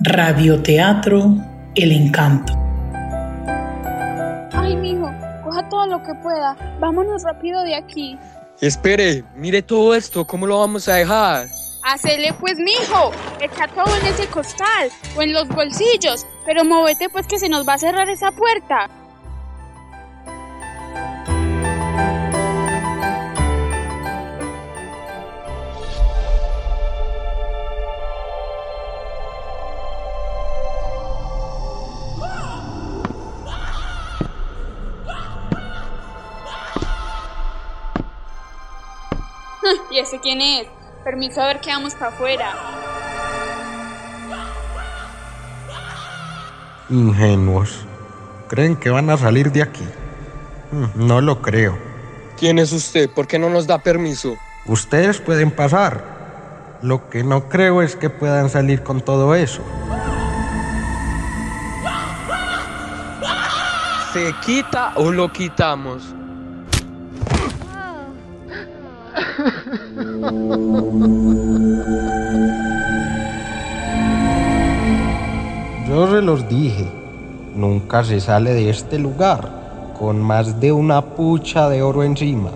Radioteatro El Encanto. Ay, mijo, coja todo lo que pueda. Vámonos rápido de aquí. Espere, mire todo esto, ¿cómo lo vamos a dejar? Hacele pues, mijo. Echa todo en ese costal o en los bolsillos. Pero móvete pues que se nos va a cerrar esa puerta. ¿Y ese quién es? Permiso a ver que vamos para afuera. Ingenuos. ¿Creen que van a salir de aquí? Mm, No lo creo. ¿Quién es usted? ¿Por qué no nos da permiso? Ustedes pueden pasar. Lo que no creo es que puedan salir con todo eso. ¿Se quita o lo quitamos? Yo se los dije, nunca se sale de este lugar con más de una pucha de oro encima.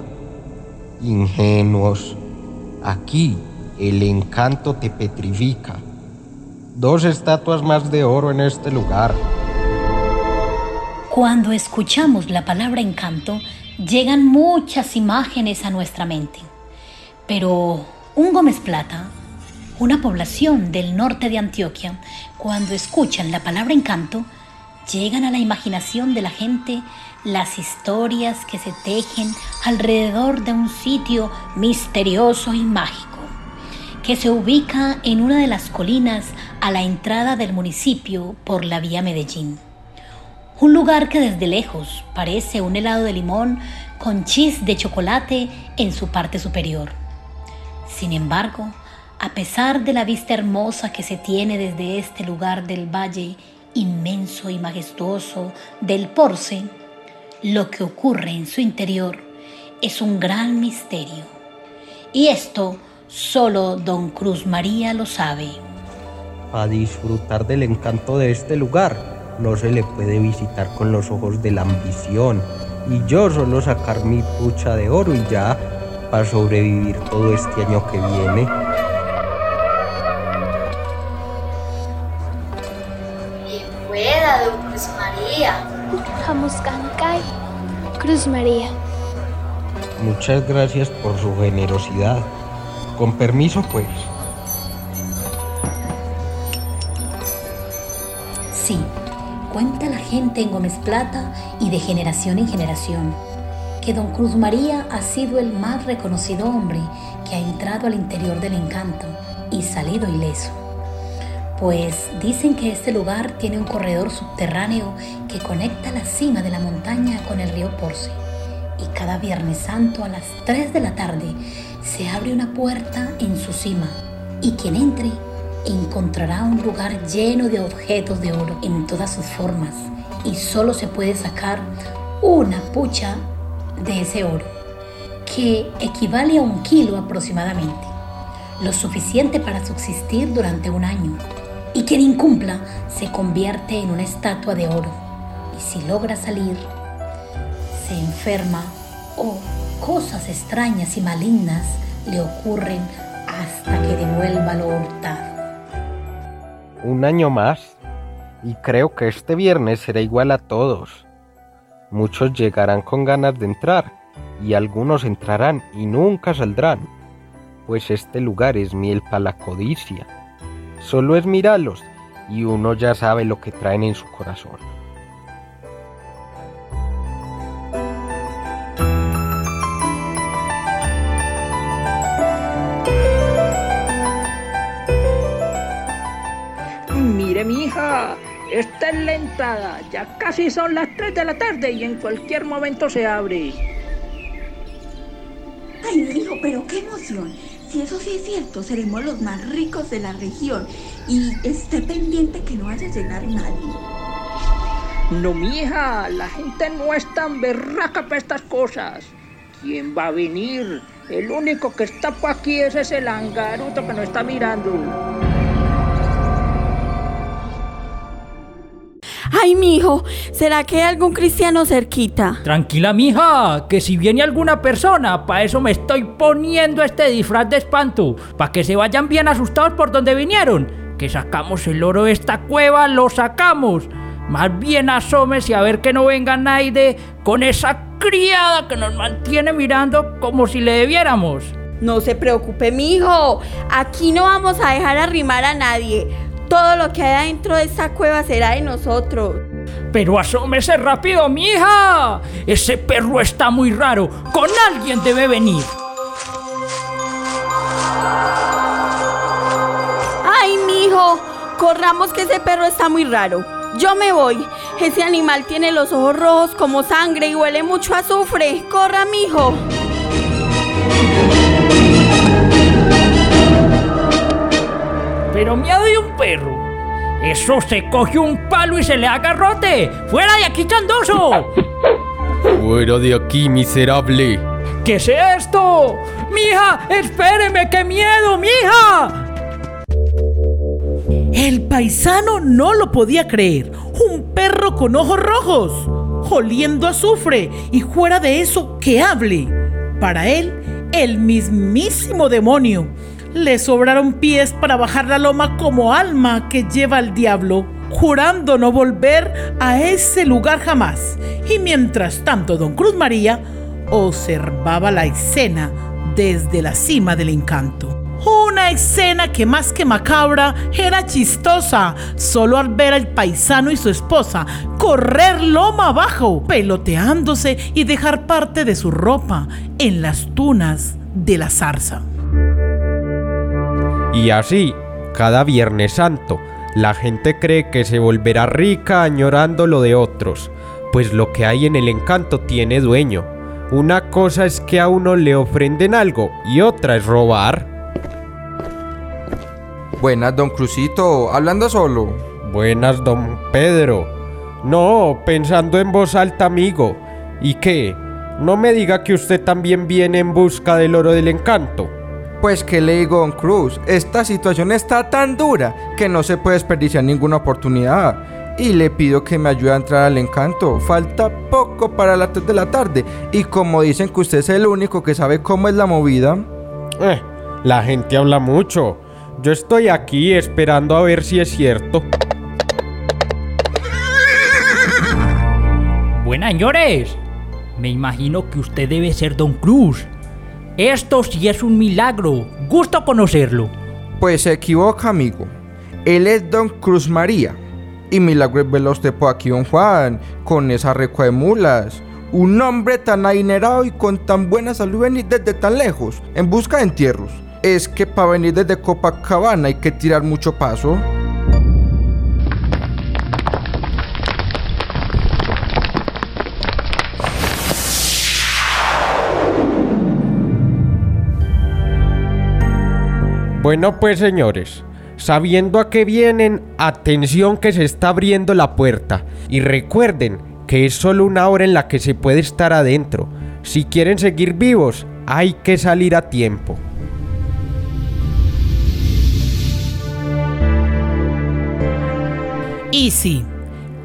Ingenuos, aquí el encanto te petrifica. Dos estatuas más de oro en este lugar. Cuando escuchamos la palabra encanto, llegan muchas imágenes a nuestra mente. Pero un Gómez Plata, una población del norte de Antioquia, cuando escuchan la palabra encanto, llegan a la imaginación de la gente las historias que se tejen alrededor de un sitio misterioso y mágico, que se ubica en una de las colinas a la entrada del municipio por la vía Medellín. Un lugar que desde lejos parece un helado de limón con chis de chocolate en su parte superior. Sin embargo, a pesar de la vista hermosa que se tiene desde este lugar del valle inmenso y majestuoso del Porce, lo que ocurre en su interior es un gran misterio. Y esto solo don Cruz María lo sabe. Para disfrutar del encanto de este lugar, no se le puede visitar con los ojos de la ambición. Y yo solo sacar mi pucha de oro y ya para sobrevivir todo este año que viene. Bien pueda, don Cruz María. Jamuscancay, Cruz María. Muchas gracias por su generosidad. Con permiso, pues. Sí, cuenta la gente en Gómez Plata y de generación en generación que don Cruz María ha sido el más reconocido hombre que ha entrado al interior del encanto y salido ileso. Pues dicen que este lugar tiene un corredor subterráneo que conecta la cima de la montaña con el río Porce. Y cada Viernes Santo a las 3 de la tarde se abre una puerta en su cima y quien entre encontrará un lugar lleno de objetos de oro en todas sus formas y solo se puede sacar una pucha de ese oro, que equivale a un kilo aproximadamente, lo suficiente para subsistir durante un año. Y quien incumpla se convierte en una estatua de oro. Y si logra salir, se enferma o cosas extrañas y malignas le ocurren hasta que devuelva lo hurtado. Un año más. Y creo que este viernes será igual a todos. Muchos llegarán con ganas de entrar y algunos entrarán y nunca saldrán, pues este lugar es miel para la codicia. Solo es mirarlos y uno ya sabe lo que traen en su corazón. Mire, mi hija, esta es la entrada. Ya casi son las 3 de la tarde y en cualquier momento se abre. Ay, hijo, pero qué emoción. Si eso sí es cierto, seremos los más ricos de la región. Y esté pendiente que no vaya a llegar nadie. No, mi hija, la gente no es tan berraca para estas cosas. ¿Quién va a venir? El único que está por aquí es ese langaruto que nos está mirando. Ay, mijo, ¿será que hay algún cristiano cerquita? Tranquila, mija, que si viene alguna persona, para eso me estoy poniendo este disfraz de espanto, para que se vayan bien asustados por donde vinieron. Que sacamos el oro de esta cueva, lo sacamos. Más bien asómese a ver que no venga nadie con esa criada que nos mantiene mirando como si le debiéramos. No se preocupe, mijo. Aquí no vamos a dejar arrimar a nadie. Todo lo que hay adentro de esta cueva será de nosotros. Pero asómese rápido, mija. Ese perro está muy raro. Con alguien debe venir. Ay, mijo, corramos que ese perro está muy raro. Yo me voy. Ese animal tiene los ojos rojos como sangre y huele mucho a azufre. Corra, mijo. Pero miedo de un perro. Eso se coge un palo y se le agarrote. ¡Fuera de aquí, chandoso! Fuera de aquí, miserable. ¿Qué es esto? ¡Mija! ¡Espéreme! ¡Qué miedo, mija! El paisano no lo podía creer. Un perro con ojos rojos, oliendo azufre y fuera de eso que hable. Para él, el mismísimo demonio. Le sobraron pies para bajar la loma como alma que lleva al diablo, jurando no volver a ese lugar jamás. Y mientras tanto, don Cruz María observaba la escena desde la cima del encanto. Una escena que más que macabra era chistosa, solo al ver al paisano y su esposa correr loma abajo, peloteándose y dejar parte de su ropa en las tunas de la zarza. Y así, cada Viernes Santo, la gente cree que se volverá rica añorando lo de otros, pues lo que hay en el encanto tiene dueño. Una cosa es que a uno le ofrenden algo y otra es robar. Buenas, don Crucito, hablando solo. Buenas, don Pedro. No, pensando en voz alta, amigo. ¿Y qué? No me diga que usted también viene en busca del oro del encanto. Pues que le digo, don Cruz, esta situación está tan dura que no se puede desperdiciar ninguna oportunidad. Y le pido que me ayude a entrar al encanto. Falta poco para las 3 de la tarde. Y como dicen que usted es el único que sabe cómo es la movida. Eh, la gente habla mucho. Yo estoy aquí esperando a ver si es cierto. Buenas, señores. Me imagino que usted debe ser Don Cruz. Esto sí es un milagro. Gusto conocerlo. Pues se equivoca, amigo. Él es Don Cruz María. Y milagro verlo a usted por aquí, don Juan, con esa recua de mulas. Un hombre tan adinerado y con tan buena salud venir desde tan lejos, en busca de entierros. Es que para venir desde Copacabana hay que tirar mucho paso. Bueno pues señores, sabiendo a qué vienen, atención que se está abriendo la puerta. Y recuerden que es solo una hora en la que se puede estar adentro. Si quieren seguir vivos, hay que salir a tiempo. Y sí,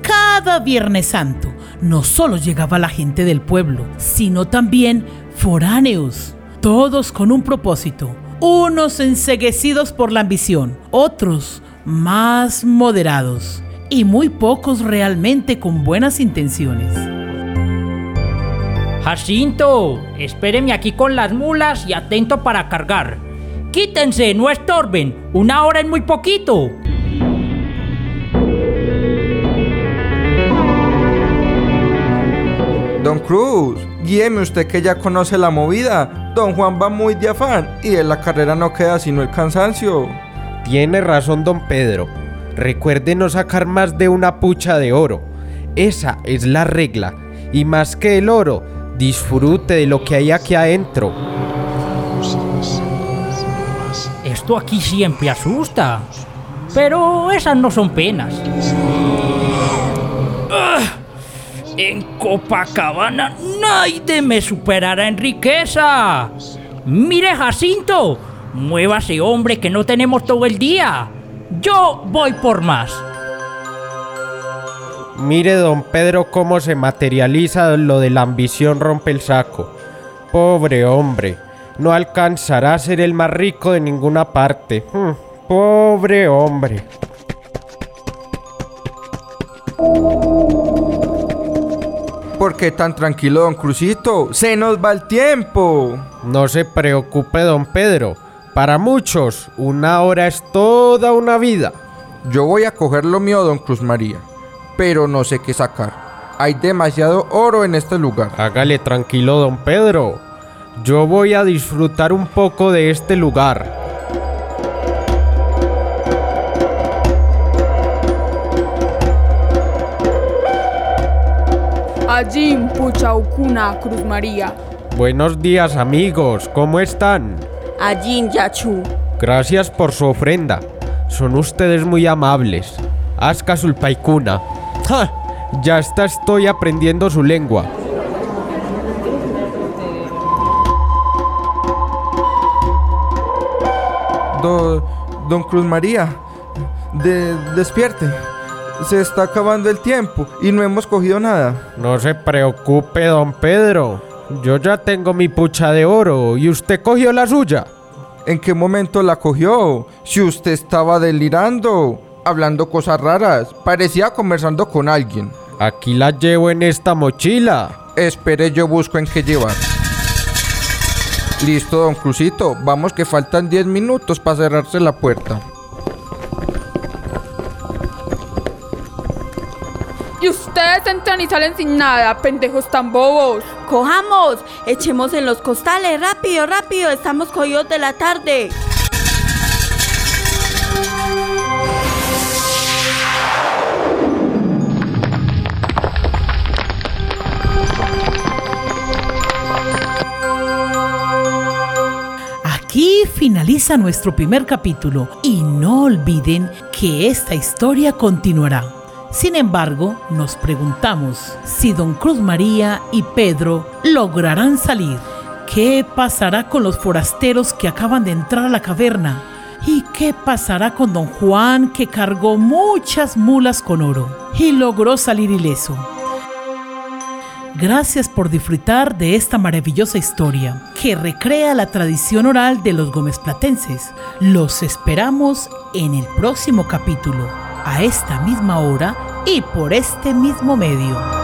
cada Viernes Santo no solo llegaba la gente del pueblo, sino también foráneos, todos con un propósito, unos enseguecidos por la ambición, otros más moderados y muy pocos realmente con buenas intenciones. Jacinto, espéreme aquí con las mulas y atento para cargar. Quítense, no estorben. Una hora es muy poquito. Don Cruz, guíeme usted que ya conoce la movida. Don Juan va muy de afán y de la carrera no queda sino el cansancio. Tiene razón don Pedro. Recuerde no sacar más de una pucha de oro. Esa es la regla. Y más que el oro, disfrute de lo que hay aquí adentro. Esto aquí siempre asusta. Pero esas no son penas. En Copacabana nadie me superará en riqueza. Mire, Jacinto, muévase, hombre, que no tenemos todo el día. Yo voy por más. Mire, don Pedro, cómo se materializa lo de la ambición rompe el saco. Pobre hombre, no alcanzará a ser el más rico de ninguna parte. Hmm, pobre hombre. ¿Por qué tan tranquilo, don Crucito? Se nos va el tiempo. No se preocupe, don Pedro. Para muchos, una hora es toda una vida. Yo voy a coger lo mío, don Cruz María, pero no sé qué sacar. Hay demasiado oro en este lugar. Hágale tranquilo, don Pedro. Yo voy a disfrutar un poco de este lugar. Allí, Puchaucuna, Cruz María. Buenos días, amigos. ¿Cómo están? Allí, Yachu. Gracias por su ofrenda. Son ustedes muy amables. Aska Sulpaikuna. ¡Ja! Ya hasta estoy aprendiendo su lengua. Do- don Cruz María, de- despierte. Se está acabando el tiempo y no hemos cogido nada. No se preocupe, don Pedro. Yo ya tengo mi pucha de oro y usted cogió la suya. ¿En qué momento la cogió? Si usted estaba delirando, hablando cosas raras, parecía conversando con alguien. Aquí la llevo en esta mochila. Espere, yo busco en qué llevar. Listo, don Crucito. Vamos que faltan 10 minutos para cerrarse la puerta. Y ustedes entran y salen sin nada, pendejos tan bobos. Cojamos, echemos en los costales, rápido, rápido, estamos cogidos de la tarde. Aquí finaliza nuestro primer capítulo y no olviden que esta historia continuará. Sin embargo, nos preguntamos si Don Cruz María y Pedro lograrán salir. ¿Qué pasará con los forasteros que acaban de entrar a la caverna? ¿Y qué pasará con Don Juan que cargó muchas mulas con oro y logró salir ileso? Gracias por disfrutar de esta maravillosa historia que recrea la tradición oral de los Gómez Platenses. Los esperamos en el próximo capítulo, a esta misma hora y por este mismo medio.